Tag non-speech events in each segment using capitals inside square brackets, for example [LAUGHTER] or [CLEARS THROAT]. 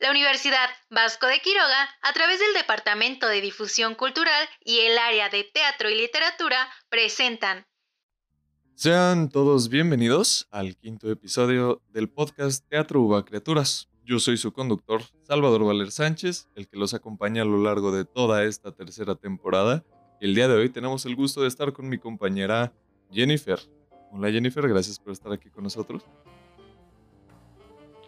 La Universidad Vasco de Quiroga, a través del Departamento de Difusión Cultural y el área de Teatro y Literatura, presentan. Sean todos bienvenidos al quinto episodio del podcast Teatro Uva Criaturas. Yo soy su conductor, Salvador Valer Sánchez, el que los acompaña a lo largo de toda esta tercera temporada. Y el día de hoy tenemos el gusto de estar con mi compañera Jennifer. Hola Jennifer, gracias por estar aquí con nosotros.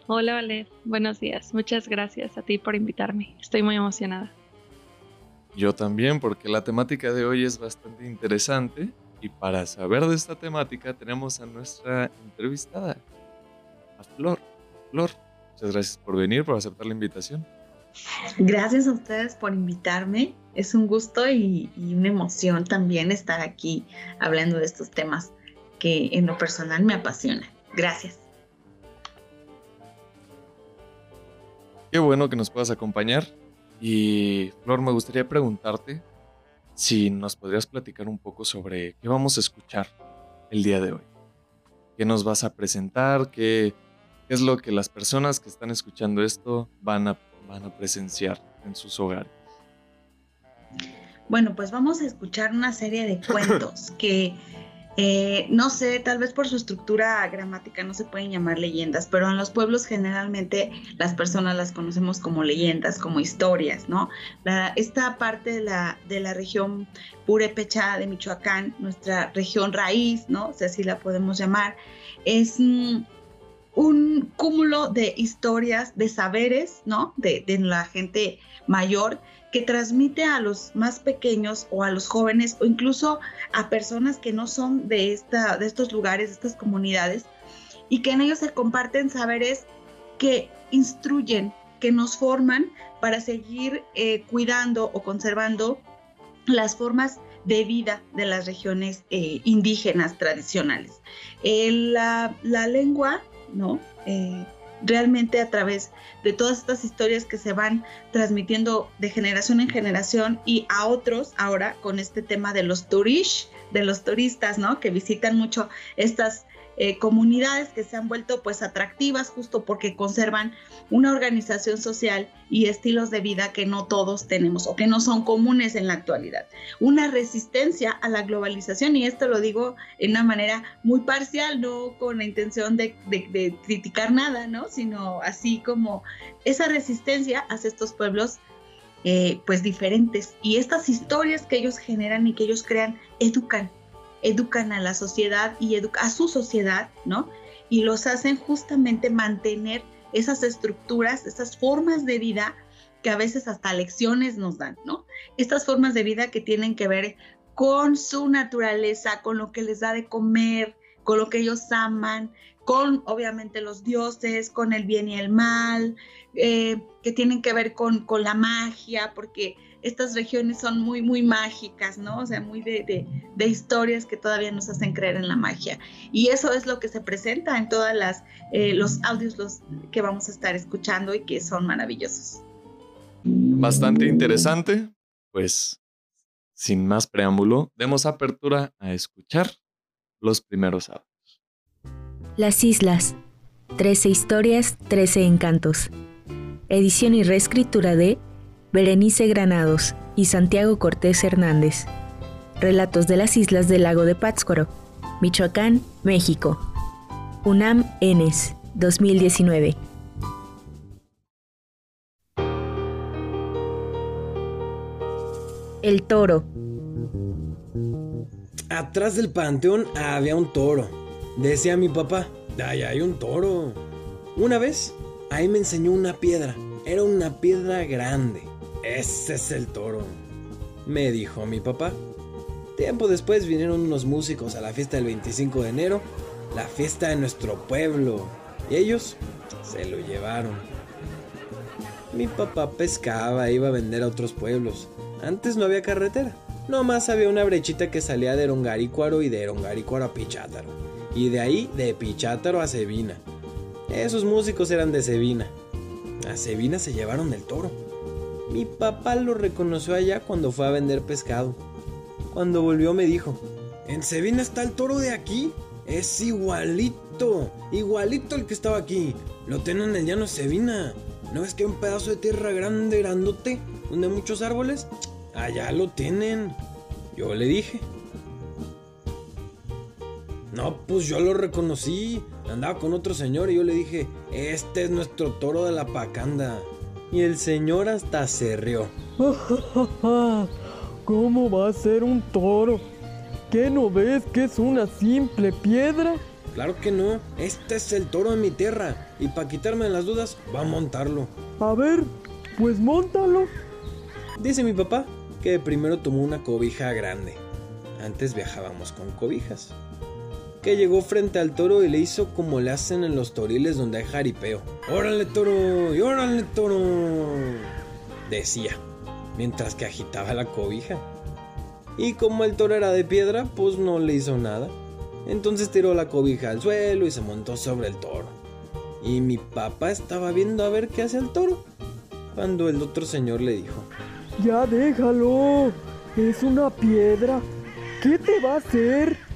Hola, Valer. Buenos días. Muchas gracias a ti por invitarme. Estoy muy emocionada. Yo también, porque la temática de hoy es bastante interesante. Y para saber de esta temática tenemos a nuestra entrevistada, a Flor. Flor, muchas gracias por venir, por aceptar la invitación. Gracias a ustedes por invitarme. Es un gusto y, y una emoción también estar aquí hablando de estos temas que en lo personal me apasionan. Gracias. Qué bueno que nos puedas acompañar. Y Flor, me gustaría preguntarte si nos podrías platicar un poco sobre qué vamos a escuchar el día de hoy. ¿Qué nos vas a presentar? ¿Qué, es lo que las personas que están escuchando esto van a, van a presenciar en sus hogares? Bueno, pues vamos a escuchar una serie de cuentos [LAUGHS] que eh, no sé, tal vez por su estructura gramática no se pueden llamar leyendas, pero en los pueblos generalmente las personas las conocemos como leyendas, como historias, ¿no? esta parte de la, de la región purépecha de Michoacán, nuestra región raíz, ¿no? Si así la podemos llamar, es mm, un cúmulo de historias, de saberes, ¿no? De, la gente mayor que transmite a los más pequeños o a los jóvenes o incluso a personas que no son de, esta, de estos lugares, de estas comunidades, y que en ellos se comparten saberes que instruyen, que nos forman para seguir eh, cuidando o conservando las formas de vida de las regiones eh, indígenas tradicionales. Eh, la, lengua, ¿no? realmente a través de todas estas historias que se van transmitiendo de generación en generación y a otros ahora con este tema de los turish, de los turistas, ¿no? Que visitan mucho estas eh, comunidades que se han vuelto pues atractivas justo porque conservan una organización social y estilos de vida que no todos tenemos o que no son comunes en la actualidad. Una resistencia a la globalización y esto lo digo en una manera muy parcial, no con la intención de, criticar nada, ¿no? Sino así como esa resistencia hacia estos pueblos eh, pues diferentes y estas historias que ellos generan y que ellos crean educan educan a la sociedad y a su sociedad, ¿no? Y los hacen justamente mantener esas estructuras, esas formas de vida que a veces hasta lecciones nos dan, ¿no? Estas formas de vida que tienen que ver con su naturaleza, con lo que les da de comer, con lo que ellos aman, con obviamente los dioses, con el bien y el mal, eh, que tienen que ver con, con la magia, porque estas regiones son muy, muy mágicas, ¿no? O sea, muy de, de, historias que todavía nos hacen creer en la magia. Y eso es lo que se presenta en todos eh, los audios los que vamos a estar escuchando y que son maravillosos. Bastante interesante. Pues, sin más preámbulo, demos apertura a escuchar los primeros audios. Las Islas. Trece historias, trece encantos. Edición y reescritura de Berenice Granados y Santiago Cortés Hernández. Relatos de las islas del lago de Pátzcuaro, Michoacán, México. UNAM ENES, 2019. El toro. Atrás del panteón había un toro. Decía mi papá, ahí hay un toro. Una vez, ahí me enseñó una piedra. Era una piedra grande. Ese es el toro, me dijo mi papá. Tiempo después vinieron unos músicos a la fiesta del 25 de enero, la fiesta de nuestro pueblo, y ellos se lo llevaron. Mi papá pescaba, iba a vender a otros pueblos. Antes no había carretera, nomás había una brechita que salía de Erongarícuaro y de Erongarícuaro a Pichátaro, y de ahí de Pichátaro a Sevina. Esos músicos eran de Sevina. A Sevina se llevaron el toro. Mi papá lo reconoció allá cuando fue a vender pescado. Cuando volvió me dijo, ¿en Sevina está el toro de aquí? Es igualito, igualito el que estaba aquí. Lo tienen en el llano Sevina. ¿no ves que hay un pedazo de tierra grande, grandote, donde hay muchos árboles? Allá lo tienen. Yo le dije. No, pues yo lo reconocí. Andaba con otro señor y yo le dije, este es nuestro toro de la pacanda. Y el señor hasta se rió. [LAUGHS] ¿Cómo va a ser un toro? ¿Qué no ves que es una simple piedra? Claro que no, este es el toro de mi tierra. Y para quitarme las dudas, va a montarlo. A ver, pues montalo. Dice mi papá que primero tomó una cobija grande. Antes viajábamos con cobijas. Que llegó frente al toro y le hizo como le hacen en los toriles donde hay jaripeo. ¡Órale toro! ¡Y órale toro! Decía, mientras que agitaba la cobija. Y como el toro era de piedra, pues no le hizo nada. Entonces tiró la cobija al suelo y se montó sobre el toro. Y mi papá estaba viendo a ver qué hace el toro. Cuando el otro señor le dijo, Ya déjalo. Es una piedra. ¿Qué te va a hacer?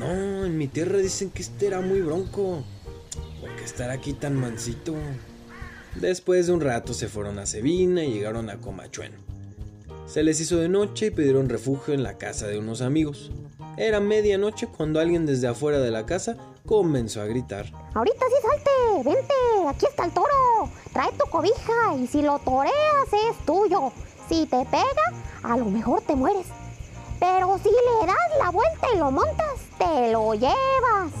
No, en mi tierra dicen que este era muy bronco. ¿Por qué estar aquí tan mansito? Después de un rato se fueron a Sevina y llegaron a Comachueno. Se les hizo de noche y pidieron refugio en la casa de unos amigos. Era medianoche cuando alguien desde afuera de la casa comenzó a gritar. Ahorita sí salte, vente, aquí está el toro. Trae tu cobija y si lo toreas es tuyo. Si te pega, a lo mejor te mueres. Pero si le das la vuelta y lo montas, te lo llevas.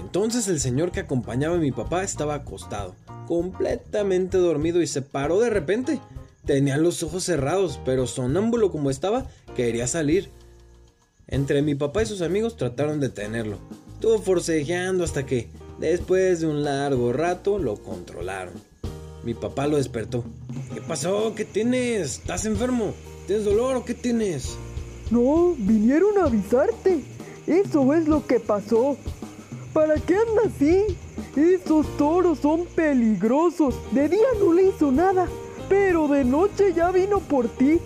Entonces el señor que acompañaba a mi papá estaba acostado, completamente dormido y se paró de repente. Tenía los ojos cerrados, pero sonámbulo como estaba, quería salir. Entre mi papá y sus amigos trataron de tenerlo. Estuvo forcejeando hasta que, después de un largo rato, lo controlaron. Mi papá lo despertó. ¿Qué pasó? ¿Qué tienes? ¿Estás enfermo? ¿Tienes dolor o qué tienes? No, vinieron a avisarte. Eso es lo que pasó. ¿Para qué anda así? Esos toros son peligrosos. De día no le hizo nada, pero de noche ya vino por ti.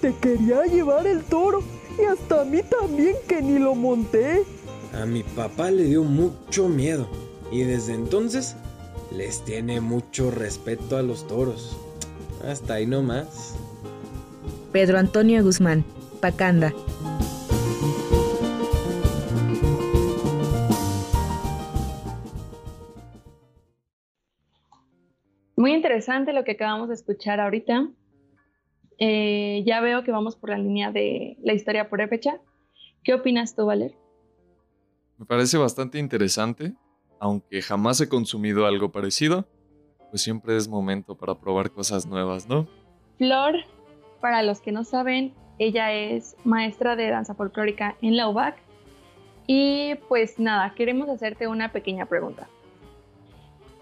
Te quería llevar el toro y hasta a mí también que ni lo monté. A mi papá le dio mucho miedo y desde entonces les tiene mucho respeto a los toros. Hasta ahí nomás. Pedro Antonio Guzmán, Pacanda. Muy interesante lo que acabamos de escuchar ahorita. Eh, ya veo que vamos por la línea de la historia por fecha. ¿Qué opinas tú, Valer? Me parece bastante interesante, aunque jamás he consumido algo parecido, pues siempre es momento para probar cosas nuevas, ¿no? Flor, para los que no saben, ella es maestra de danza folclórica en la UBAC. Y pues nada, queremos hacerte una pequeña pregunta.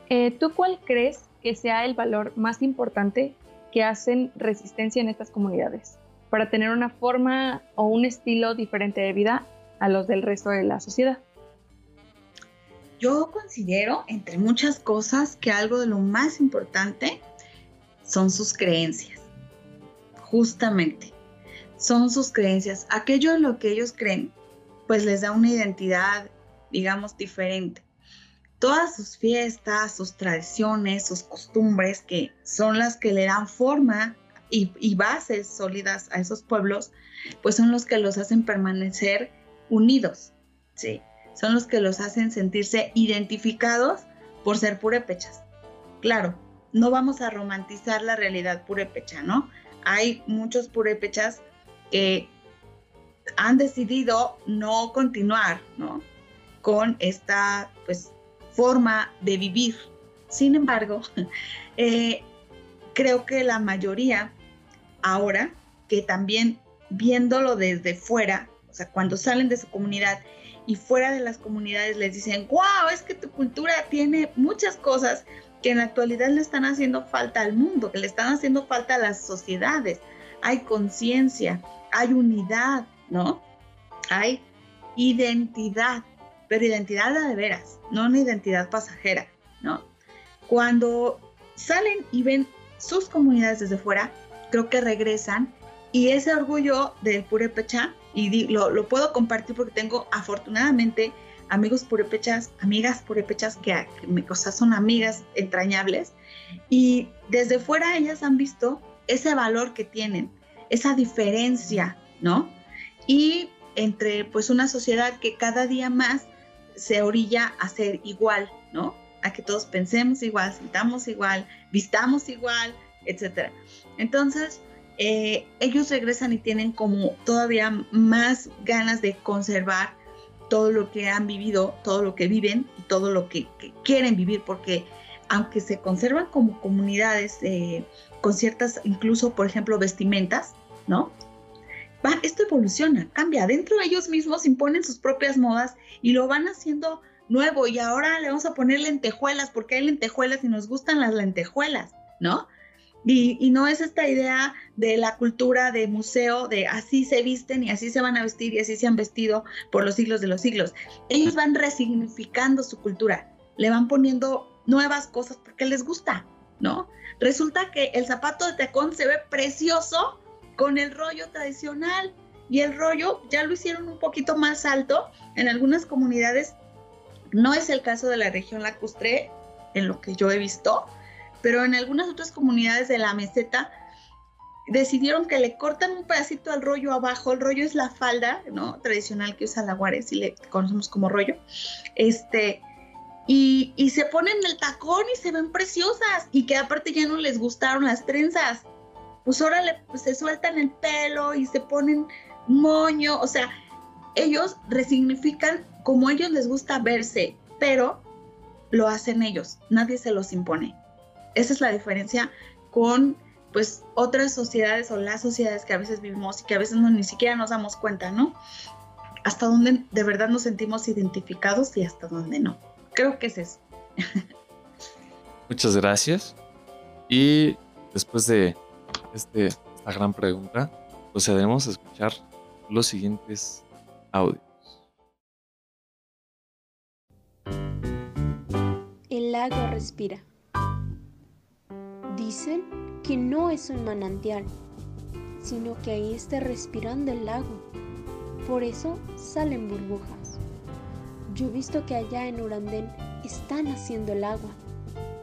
Eh, ¿Tú cuál crees que sea el valor más importante que hacen resistencia en estas comunidades para tener una forma o un estilo diferente de vida a los del resto de la sociedad? Yo considero, entre muchas cosas, que algo de lo más importante son sus creencias. Justamente, son sus creencias. Aquello en lo que ellos creen, pues les da una identidad, digamos, diferente. Todas sus fiestas, sus tradiciones, sus costumbres, que son las que le dan forma y, bases sólidas a esos pueblos, pues son los que los hacen permanecer unidos, ¿sí? son los que los hacen sentirse identificados por ser purépechas. Claro, no vamos a romantizar la realidad purépecha, ¿no? Hay muchos purépechas que han decidido no continuar, ¿no? Con esta, pues, forma de vivir. Sin embargo, [LAUGHS] eh, creo que la mayoría ahora, que también viéndolo desde fuera, o sea, cuando salen de su comunidad y fuera de las comunidades les dicen, wow, es que tu cultura tiene muchas cosas que en la actualidad le están haciendo falta al mundo, que le están haciendo falta a las sociedades. Hay conciencia, hay unidad, ¿no? Hay identidad, pero identidad de veras, no una identidad pasajera, ¿no? Cuando salen y ven sus comunidades desde fuera, creo que regresan y ese orgullo del Purépecha y lo, lo, puedo compartir porque tengo afortunadamente amigos purépechas, amigas purépechas que, que o sea, son amigas entrañables y desde fuera ellas han visto ese valor que tienen, esa diferencia, ¿no? Y entre pues una sociedad que cada día más se orilla a ser igual, ¿no? A que todos pensemos igual, sintamos igual, vistamos igual, etc. Entonces, eh, ellos regresan y tienen como todavía más ganas de conservar todo lo que han vivido, todo lo que viven y todo lo que, quieren vivir, porque aunque se conservan como comunidades eh, con ciertas, incluso, por ejemplo, vestimentas, ¿no? esto evoluciona, cambia. Dentro de ellos mismos imponen sus propias modas y lo van haciendo nuevo. Y ahora le vamos a poner lentejuelas porque hay lentejuelas y nos gustan las lentejuelas, ¿no? Y, no es esta idea de la cultura de museo, de así se visten y así se van a vestir y así se han vestido por los siglos de los siglos. Ellos van resignificando su cultura, le van poniendo nuevas cosas porque les gusta, ¿no? Resulta que el zapato de tacón se ve precioso con el rollo tradicional. Y el rollo ya lo hicieron un poquito más alto en algunas comunidades. No es el caso de la región lacustre, en lo que yo he visto, pero en algunas otras comunidades de la meseta decidieron que le cortan un pedacito al rollo abajo. El rollo es la falda, ¿no? Tradicional que usa la Guares y le conocemos como rollo. Este, y, se ponen el tacón y se ven preciosas y que aparte ya no les gustaron las trenzas pues ahora pues, se sueltan el pelo y se ponen moño, o sea, ellos resignifican como a ellos les gusta verse, pero lo hacen ellos, nadie se los impone. Esa es la diferencia con pues otras sociedades o las sociedades que a veces vivimos y que a veces no, ni siquiera nos damos cuenta, ¿no? Hasta dónde de verdad nos sentimos identificados y hasta dónde no. Creo que es eso. Muchas gracias. Y después de este, esta gran pregunta, procedemos a escuchar los siguientes audios. El lago respira. Dicen que no es un manantial, sino que ahí está respirando el lago. Por eso salen burbujas. Yo he visto que allá en Urandén están haciendo el agua.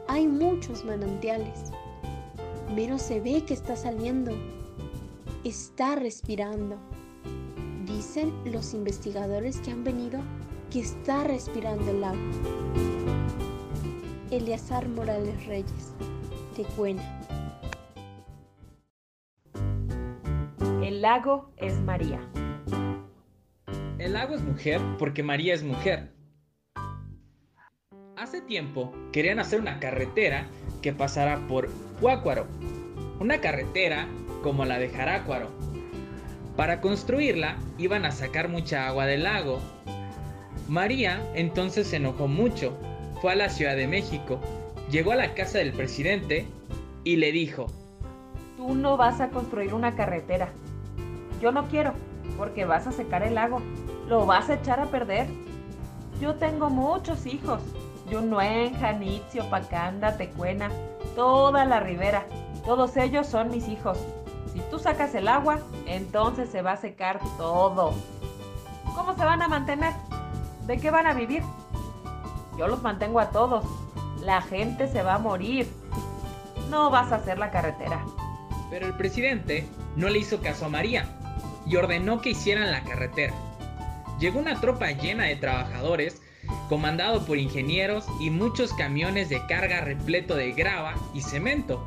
Hay muchos manantiales menos se ve que está saliendo. Está respirando. Dicen los investigadores que han venido que está respirando el agua. Eleazar Morales Reyes, Tecuena. El lago es María. Lago es mujer porque María es mujer. Hace tiempo querían hacer una carretera que pasara por Huácuaro, una carretera como la de Jarácuaro. Para construirla iban a sacar mucha agua del lago. María entonces se enojó mucho, fue a la Ciudad de México, llegó a la casa del presidente y le dijo, Tú no vas a construir una carretera. Yo no quiero, porque vas a secar el lago, lo vas a echar a perder. Yo tengo muchos hijos, Yunuen, Janitzio, Pacanda, Tecuena, toda la ribera. Todos ellos son mis hijos. Si tú sacas el agua, entonces se va a secar todo. ¿Cómo se van a mantener? ¿De qué van a vivir? Yo los mantengo a todos. La gente se va a morir. No vas a hacer la carretera. Pero el presidente no le hizo caso a María y ordenó que hicieran la carretera. Llegó una tropa llena de trabajadores comandado por ingenieros y muchos camiones de carga repleto de grava y cemento.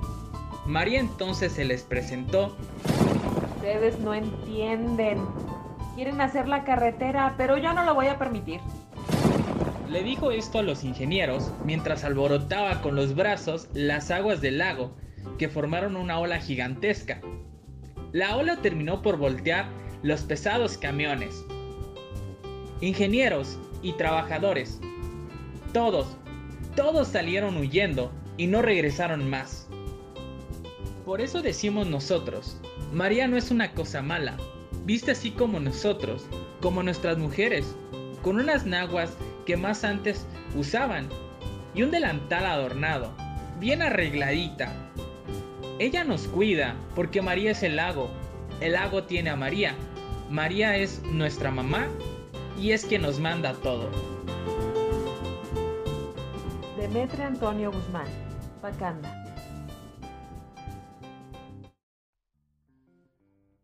María entonces se les presentó. Ustedes no entienden. Quieren hacer la carretera, pero yo no lo voy a permitir. Le dijo esto a los ingenieros mientras alborotaba con los brazos las aguas del lago, que formaron una ola gigantesca. La ola terminó por voltear los pesados camiones. Ingenieros y trabajadores. Todos, todos salieron huyendo y no regresaron más. Por eso decimos nosotros, María no es una cosa mala, viste así como nosotros, como nuestras mujeres, con unas naguas que más antes usaban y un delantal adornado, bien arregladita. Ella nos cuida porque María es el lago, el lago tiene a María, María es nuestra mamá y es que nos manda todo. Demetre Antonio Guzmán, Pacanda.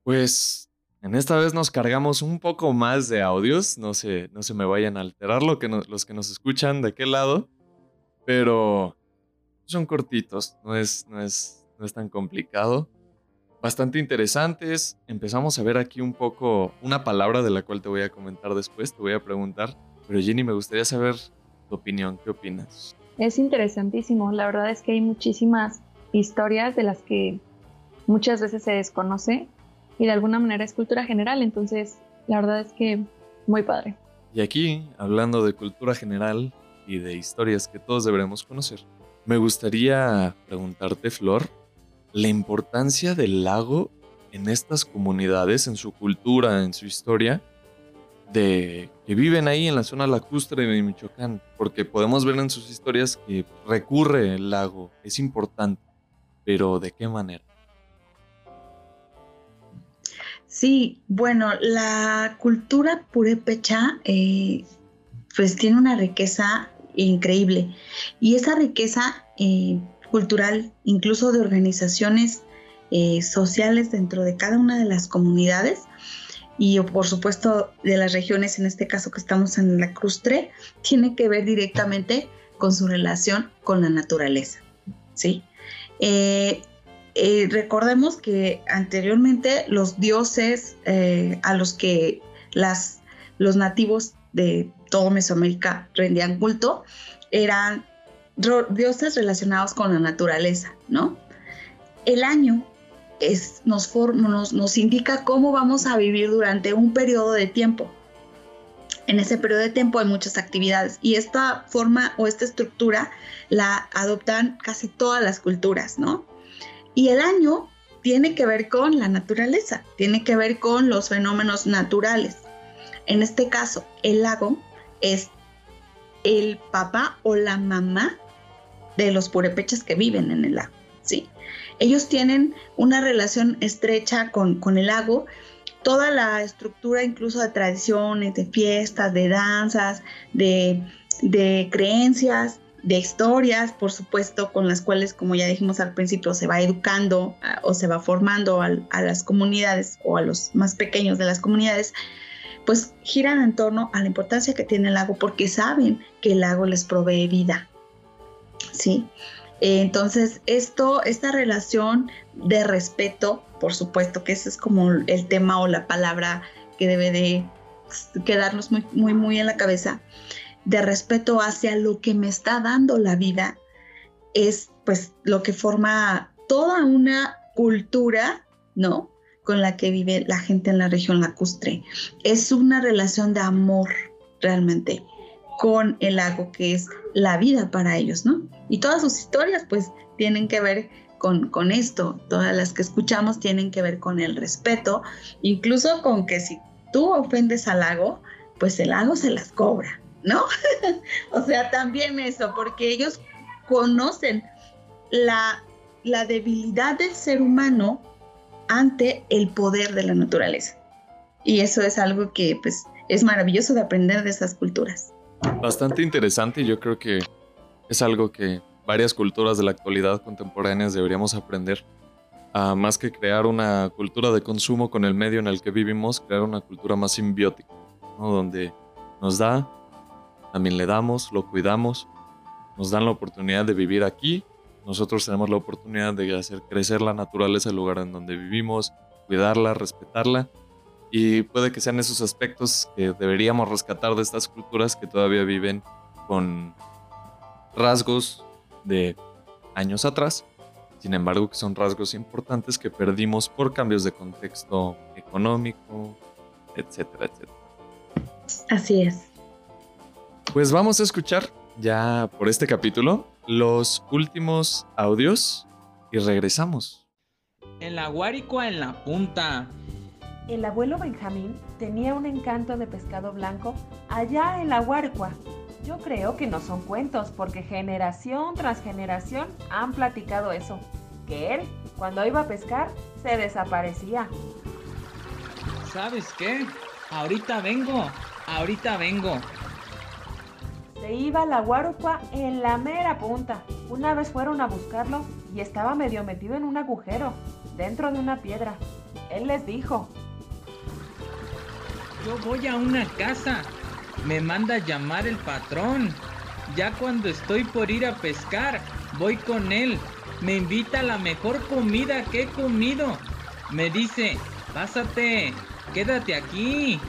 Pues en esta vez nos cargamos un poco más de audios, no se, no se me vayan a alterar lo que los que nos escuchan de qué lado, pero son cortitos, no es, no es, no es tan complicado. Bastante interesantes. Empezamos a ver aquí un poco una palabra de la cual te voy a comentar después, te voy a preguntar. Pero Jenny, me gustaría saber tu opinión. ¿Qué opinas? Es interesantísimo. La verdad es que hay muchísimas historias de las que muchas veces se desconoce y de alguna manera es cultura general, entonces la verdad es que muy padre. Y aquí, hablando de cultura general y de historias que todos deberemos conocer, me gustaría preguntarte, Flor, la importancia del lago en estas comunidades, en su cultura, en su historia, de que viven ahí en la zona lacustre de Michoacán, porque podemos ver en sus historias que recurre el lago, es importante, pero ¿de qué manera? Sí, bueno, la cultura purépecha eh, pues tiene una riqueza increíble y esa riqueza eh, cultural, incluso de organizaciones eh, sociales dentro de cada una de las comunidades y por supuesto de las regiones, en este caso que estamos en la Crustre, tiene que ver directamente con su relación con la naturaleza, ¿sí? Eh, recordemos que anteriormente los dioses eh, a los que las, los nativos de todo Mesoamérica rendían culto eran dioses relacionados con la naturaleza, ¿no? El año es, nos, nos, nos indica cómo vamos a vivir durante un periodo de tiempo. En ese periodo de tiempo hay muchas actividades y esta forma o esta estructura la adoptan casi todas las culturas, ¿no? Y el año tiene que ver con la naturaleza, tiene que ver con los fenómenos naturales. En este caso, el lago es el papá o la mamá de los purépechas que viven en el lago, ¿sí? Ellos tienen una relación estrecha con, con el lago, toda la estructura incluso de tradiciones, de fiestas, de danzas, de, de creencias, de historias, por supuesto, con las cuales, como ya dijimos al principio, se va educando o se va formando a, las comunidades o a los más pequeños de las comunidades, pues giran en torno a la importancia que tiene el lago porque saben que el lago les provee vida. ¿Sí? Entonces, esto, esta relación de respeto, por supuesto que ese es como el tema o la palabra que debe de quedarnos muy, muy, muy en la cabeza de respeto hacia lo que me está dando la vida, es pues lo que forma toda una cultura, ¿no? Con la que vive la gente en la región lacustre. Es una relación de amor realmente con el lago que es la vida para ellos, ¿no? Y todas sus historias pues tienen que ver con, con, esto, todas las que escuchamos tienen que ver con el respeto, incluso con que si tú ofendes al lago, pues el lago se las cobra, ¿no? [LAUGHS] o sea, también eso, porque ellos conocen la, la debilidad del ser humano ante el poder de la naturaleza. Y eso es algo que pues es maravilloso de aprender de esas culturas. Bastante interesante y yo creo que es algo que varias culturas de la actualidad contemporáneas deberíamos aprender. a más que crear una cultura de consumo con el medio en el que vivimos, crear una cultura más simbiótica, ¿no? donde nos da también le damos, lo cuidamos, nos dan la oportunidad de vivir aquí, nosotros tenemos la oportunidad de hacer crecer la naturaleza del lugar en donde vivimos, cuidarla, respetarla, y puede que sean esos aspectos que deberíamos rescatar de estas culturas que todavía viven con rasgos de años atrás, sin embargo que son rasgos importantes que perdimos por cambios de contexto económico, etcétera, etcétera. Así es. Pues vamos a escuchar ya por este capítulo los últimos audios y regresamos. En la Guaricua en la punta. El abuelo Benjamín tenía un encanto de pescado blanco allá en la Guaricua. Yo creo que no son cuentos porque generación tras generación han platicado eso. Que él, cuando iba a pescar, se desaparecía. ¿Sabes qué? Ahorita vengo, ahorita vengo Se iba la guarucua en la mera punta. Una vez fueron a buscarlo y estaba medio metido en un agujero, dentro de una piedra. Él les dijo, Yo voy a una casa. Me manda llamar el patrón. Ya cuando estoy por ir a pescar, voy con él. Me invita a la mejor comida que he comido. Me dice, pásate, quédate aquí.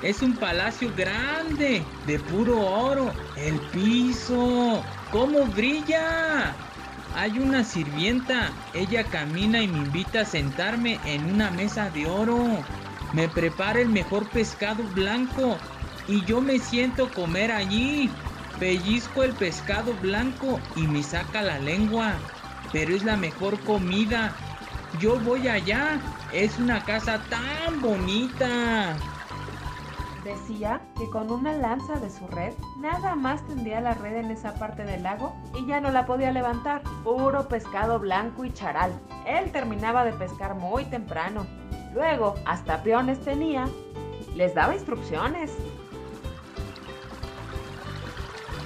Es un palacio grande, de puro oro. El piso, ¿cómo brilla? Hay una sirvienta. Ella camina y me invita a sentarme en una mesa de oro. Me prepara el mejor pescado blanco y yo me siento comer allí. Pellizco el pescado blanco y me saca la lengua. Pero es la mejor comida. Yo voy allá. Es una casa tan bonita. Decía que con una lanza de su red nada más tendía la red en esa parte del lago y ya no la podía levantar. Puro pescado blanco y charal. Él terminaba de pescar muy temprano. Luego, hasta peones tenía. Les daba instrucciones.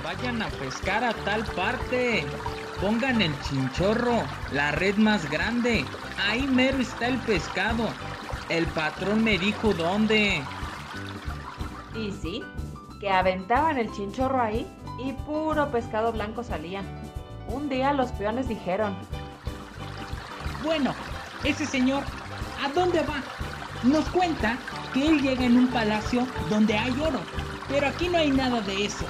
Vayan a pescar a tal parte. Pongan el chinchorro, la red más grande. Ahí mero está el pescado. El patrón me dijo dónde. Y sí, que aventaban el chinchorro ahí y puro pescado blanco salía. Un día los peones dijeron, Bueno, ese señor, ¿a dónde va? Nos cuenta que él llega en un palacio donde hay oro, pero aquí no hay nada de eso.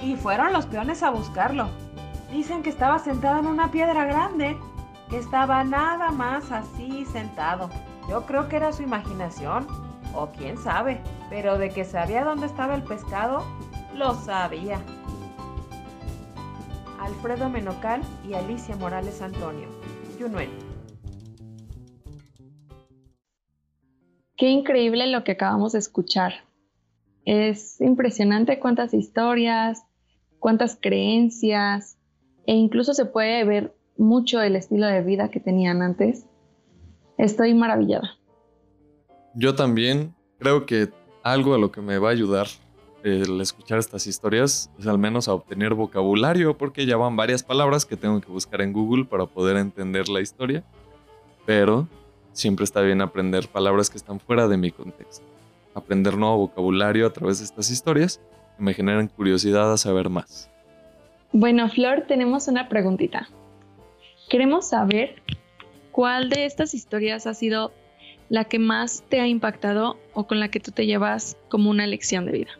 Y fueron los peones a buscarlo. Dicen que estaba sentado en una piedra grande, que estaba nada más así sentado. Yo creo que era su imaginación, o quién sabe, pero de que sabía dónde estaba el pescado, lo sabía. Alfredo Menocal y Alicia Morales Antonio. Yunuen. Qué increíble lo que acabamos de escuchar. Es impresionante cuántas historias, cuántas creencias e incluso se puede ver mucho el estilo de vida que tenían antes. Estoy maravillada. Yo también creo que algo a lo que me va a ayudar el escuchar estas historias es al menos a obtener vocabulario, porque ya van varias palabras que tengo que buscar en Google para poder entender la historia. Pero siempre está bien aprender palabras que están fuera de mi contexto. Aprender nuevo vocabulario a través de estas historias que me generan curiosidad a saber más. Bueno, Flor, tenemos una preguntita. Queremos saber cuál de estas historias ha sido la que más te ha impactado o con la que tú te llevas como una lección de vida.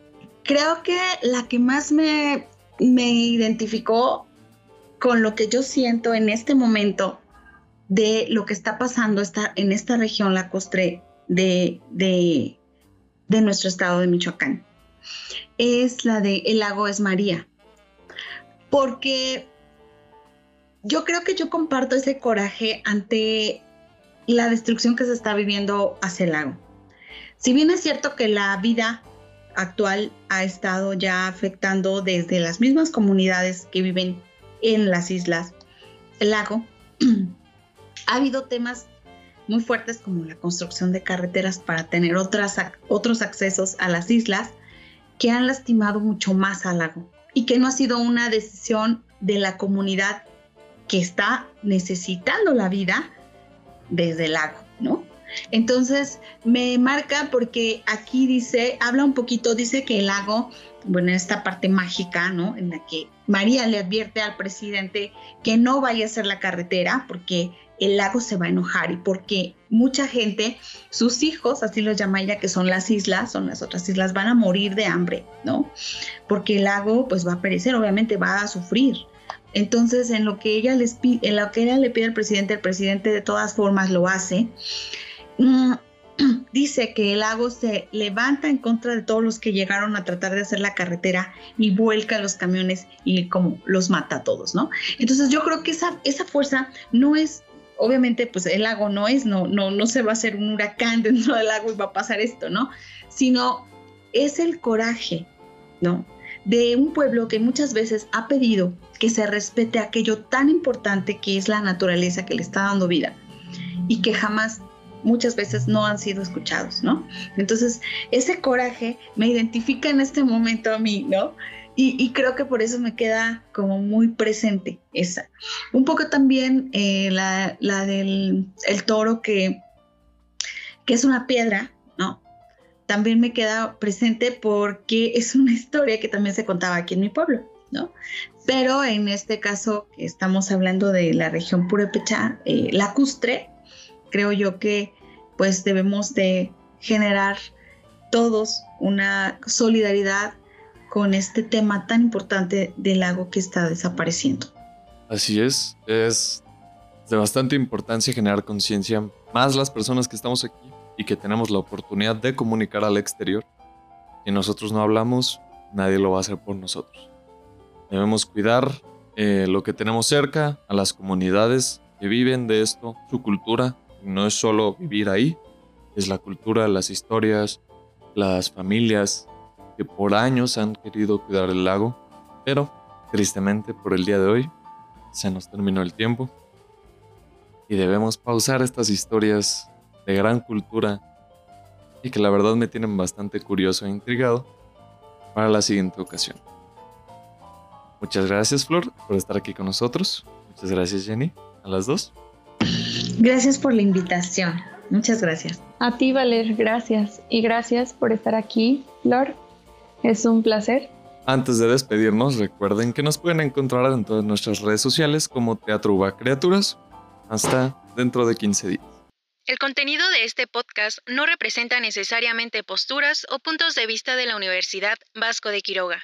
Creo que la que más me, me identificó con lo que yo siento en este momento de lo que está pasando en esta región lacustre de, de, de nuestro estado de Michoacán. Es la de El lago es María. Porque yo creo que yo comparto ese coraje ante la destrucción que se está viviendo hacia el lago. Si bien es cierto que la vida actual ha estado ya afectando desde las mismas comunidades que viven en las islas, el lago, [CLEARS THROAT] ha habido temas muy fuertes como la construcción de carreteras para tener otras, otros accesos a las islas que han lastimado mucho más al lago y que no ha sido una decisión de la comunidad que está necesitando la vida desde el lago, ¿no? Entonces me marca porque aquí dice, habla un poquito, dice que el lago, bueno, esta parte mágica, ¿no? En la que María le advierte al presidente que no vaya a hacer la carretera porque el lago se va a enojar y porque mucha gente, sus hijos, así los llama ella, que son las islas, son las otras islas, van a morir de hambre, ¿no? Porque el lago pues va a perecer, obviamente va a sufrir. Entonces, en lo que ella les pide, en lo que ella le pide al presidente, el presidente de todas formas lo hace. [CLEARS THROAT] dice que el lago se levanta en contra de todos los que llegaron a tratar de hacer la carretera y vuelca los camiones y como los mata a todos, ¿no? Entonces yo creo que esa fuerza no es, obviamente pues el lago no es, no, no, no se va a hacer un huracán [LAUGHS] dentro del lago y va a pasar esto, ¿no? Sino es el coraje, ¿no? De un pueblo que muchas veces ha pedido que se respete aquello tan importante que es la naturaleza que le está dando vida y que jamás muchas veces no han sido escuchados, ¿no? Entonces, ese coraje me identifica en este momento a mí, ¿no? Y, creo que por eso me queda como muy presente esa. Un poco también eh, la, del el toro que, que es una piedra, ¿no? También me queda presente porque es una historia que también se contaba aquí en mi pueblo, ¿no? Pero en este caso que estamos hablando de la región Purepecha, eh, lacustre, creo yo que pues debemos de generar todos una solidaridad con este tema tan importante del lago que está desapareciendo. Así es, es de bastante importancia generar conciencia, más las personas que estamos aquí y que tenemos la oportunidad de comunicar al exterior. Si nosotros no hablamos, nadie lo va a hacer por nosotros. Debemos cuidar eh, lo que tenemos cerca, a las comunidades que viven de esto, su cultura. No es solo vivir ahí, es la cultura, las historias, las familias, que por años han querido cuidar el lago, pero tristemente por el día de hoy se nos terminó el tiempo y debemos pausar estas historias de gran cultura y que la verdad me tienen bastante curioso e intrigado para la siguiente ocasión. Muchas gracias Flor por estar aquí con nosotros. Muchas gracias Jenny, a las dos. Gracias por la invitación. Muchas gracias. A ti Valer, gracias. Y gracias por estar aquí, Flor. Es un placer. Antes de despedirnos, recuerden que nos pueden encontrar en todas nuestras redes sociales como Teatro Uva Criaturas. Hasta dentro de 15 días. El contenido de este podcast no representa necesariamente posturas o puntos de vista de la Universidad Vasco de Quiroga.